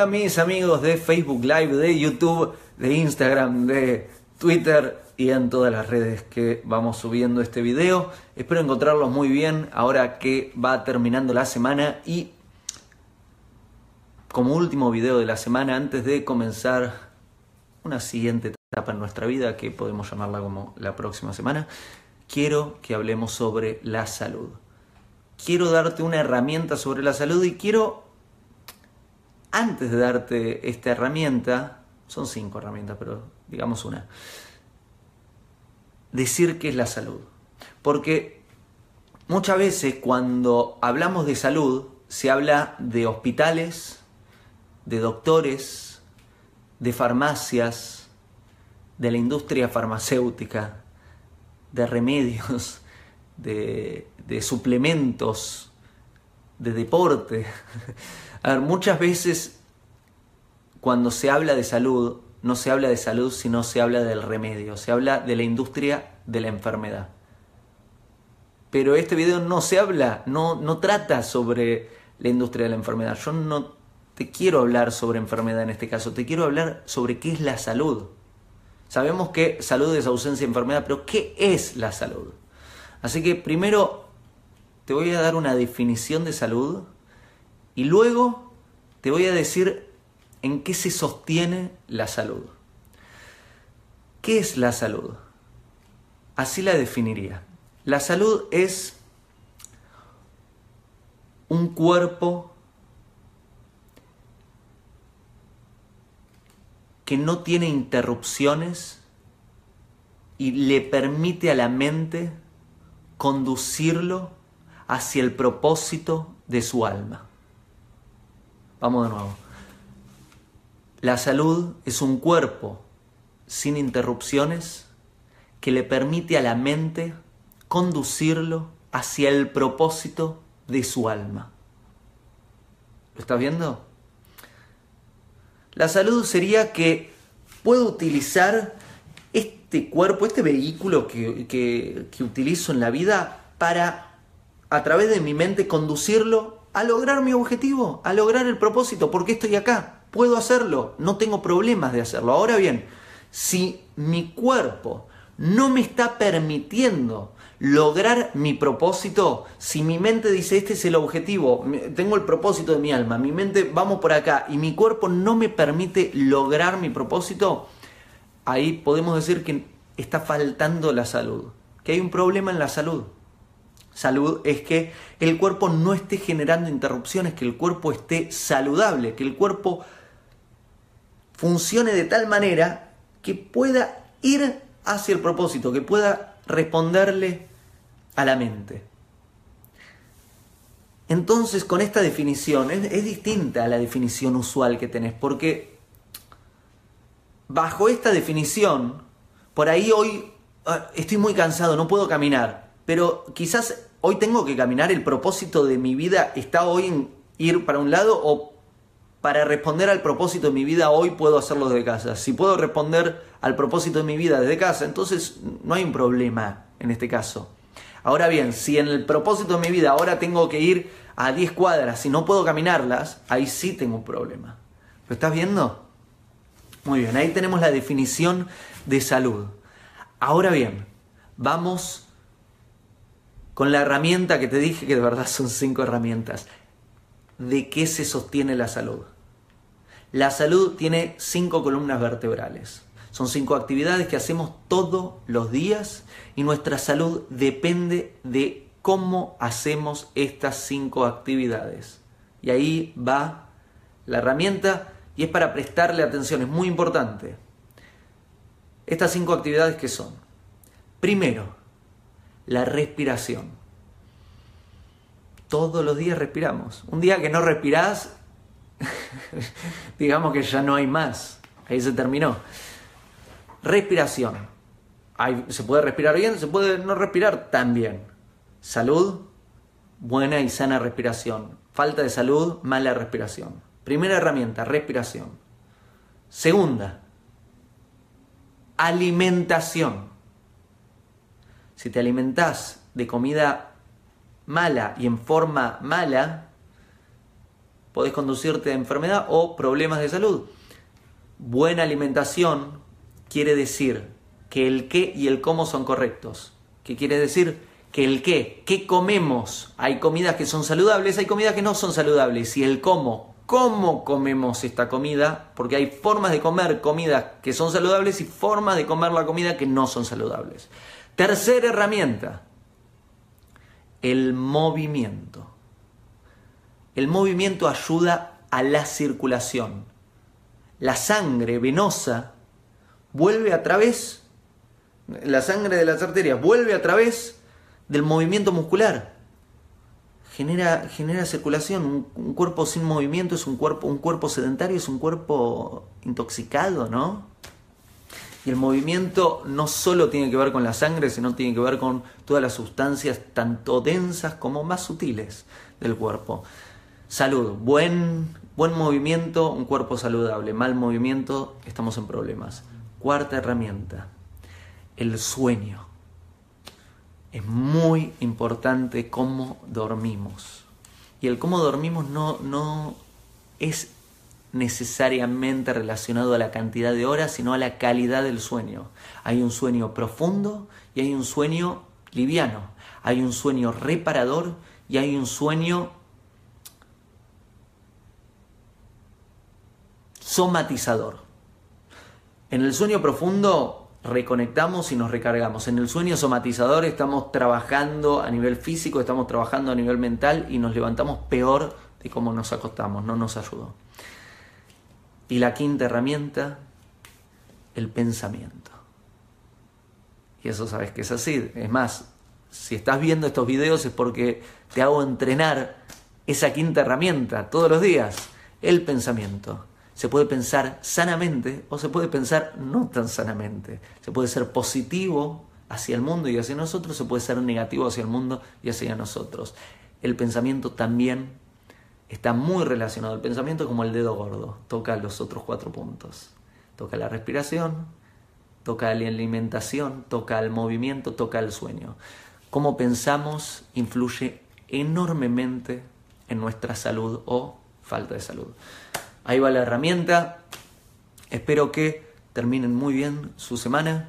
Hola mis amigos de Facebook Live, de YouTube, de Instagram, de Twitter y en todas las redes que vamos subiendo este video. Espero encontrarlos muy bien ahora que va terminando la semana y como último video de la semana antes de comenzar una siguiente etapa en nuestra vida que podemos llamarla como la próxima semana, quiero que hablemos sobre la salud. Quiero darte una herramienta sobre la salud y quiero antes de darte esta herramienta, son cinco herramientas, pero digamos una, decir qué es la salud. Porque muchas veces cuando hablamos de salud, se habla de hospitales, de doctores, de farmacias, de la industria farmacéutica, de remedios, de, suplementos, de deporte. A ver, muchas veces cuando se habla de salud, no se habla de salud, sino se habla del remedio, se habla de la industria de la enfermedad. Pero este video no se habla, no, no trata sobre la industria de la enfermedad. Yo no te quiero hablar sobre enfermedad en este caso, te quiero hablar sobre qué es la salud. Sabemos que salud es ausencia de enfermedad, pero ¿qué es la salud? Así que primero te voy a dar una definición de salud y luego te voy a decir en qué se sostiene la salud. ¿Qué es la salud? Así la definiría. La salud es un cuerpo que no tiene interrupciones y le permite a la mente conducirlo hacia el propósito de su alma. Vamos de nuevo. La salud es un cuerpo sin interrupciones que le permite a la mente conducirlo hacia el propósito de su alma. ¿Lo estás viendo? La salud sería que puedo utilizar este cuerpo, este vehículo que, que, utilizo en la vida para, a través de mi mente, conducirlo a lograr mi objetivo, a lograr el propósito, porque estoy acá, puedo hacerlo, no tengo problemas de hacerlo. Ahora bien, si mi cuerpo no me está permitiendo lograr mi propósito, si mi mente dice este es el objetivo, tengo el propósito de mi alma, mi mente vamos por acá y mi cuerpo no me permite lograr mi propósito, ahí podemos decir que está faltando la salud, que hay un problema en la salud salud es que el cuerpo no esté generando interrupciones, que el cuerpo esté saludable, que el cuerpo funcione de tal manera que pueda ir hacia el propósito, que pueda responderle a la mente. Entonces, con esta definición, es, es, distinta a la definición usual que tenés, porque bajo esta definición, por ahí hoy ah, estoy muy cansado, no puedo caminar pero quizás hoy tengo que caminar, el propósito de mi vida está hoy en ir para un lado o para responder al propósito de mi vida hoy puedo hacerlo desde casa. Si puedo responder al propósito de mi vida desde casa, entonces no hay un problema en este caso. Ahora bien, si en el propósito de mi vida ahora tengo que ir a 10 cuadras y no puedo caminarlas, ahí sí tengo un problema. ¿Lo estás viendo? Muy bien, ahí tenemos la definición de salud. Ahora bien, vamos con la herramienta que te dije, que de verdad son cinco herramientas. ¿De qué se sostiene la salud? La salud tiene cinco columnas vertebrales. Son cinco actividades que hacemos todos los días y nuestra salud depende de cómo hacemos estas cinco actividades. Y ahí va la herramienta y es para prestarle atención, es muy importante. Estas cinco actividades que son. Primero, la respiración. Todos los días respiramos. Un día que no respirás, digamos que ya no hay más. Ahí se terminó. Respiración. se puede respirar bien, se puede no respirar tan bien. Salud, buena y sana respiración. Falta de salud, mala respiración. Primera herramienta, respiración. Segunda, alimentación si te alimentás de comida mala y en forma mala, podés conducirte a enfermedad o problemas de salud. Buena alimentación quiere decir que el qué y el cómo son correctos. ¿Qué quiere decir? Que el qué, qué comemos. Hay comidas que son saludables, hay comidas que no son saludables. Y el cómo, cómo comemos esta comida, porque hay formas de comer comidas que son saludables y formas de comer la comida que no son saludables. Tercera herramienta, el movimiento. El movimiento ayuda a la circulación. La sangre venosa vuelve a través, la sangre de las arterias vuelve a través del movimiento muscular. Genera, genera circulación. Un, un, cuerpo sin movimiento es un cuerpo, un cuerpo sedentario, es un cuerpo intoxicado, ¿no? Y el movimiento no solo tiene que ver con la sangre, sino tiene que ver con todas las sustancias, tanto densas como más sutiles del cuerpo. Salud, buen, buen movimiento, un cuerpo saludable. Mal movimiento, estamos en problemas. Cuarta herramienta, el sueño. Es muy importante cómo dormimos. Y el cómo dormimos no, no es necesariamente relacionado a la cantidad de horas, sino a la calidad del sueño. Hay un sueño profundo y hay un sueño liviano. Hay un sueño reparador y hay un sueño somatizador. En el sueño profundo reconectamos y nos recargamos. En el sueño somatizador estamos trabajando a nivel físico, estamos trabajando a nivel mental y nos levantamos peor de cómo nos acostamos, no nos ayudó. Y la quinta herramienta, el pensamiento. Y eso sabes que es así. Es más, si estás viendo estos videos es porque te hago entrenar esa quinta herramienta todos los días, el pensamiento. Se puede pensar sanamente o se puede pensar no tan sanamente. Se puede ser positivo hacia el mundo y hacia nosotros, se puede ser negativo hacia el mundo y hacia nosotros. El pensamiento también está muy relacionado el pensamiento como el dedo gordo, toca los otros cuatro puntos. Toca la respiración, toca la alimentación, toca el movimiento, toca el sueño. Cómo pensamos influye enormemente en nuestra salud o falta de salud. Ahí va la herramienta. Espero que terminen muy bien su semana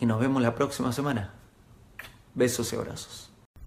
y nos vemos la próxima semana. Besos y abrazos.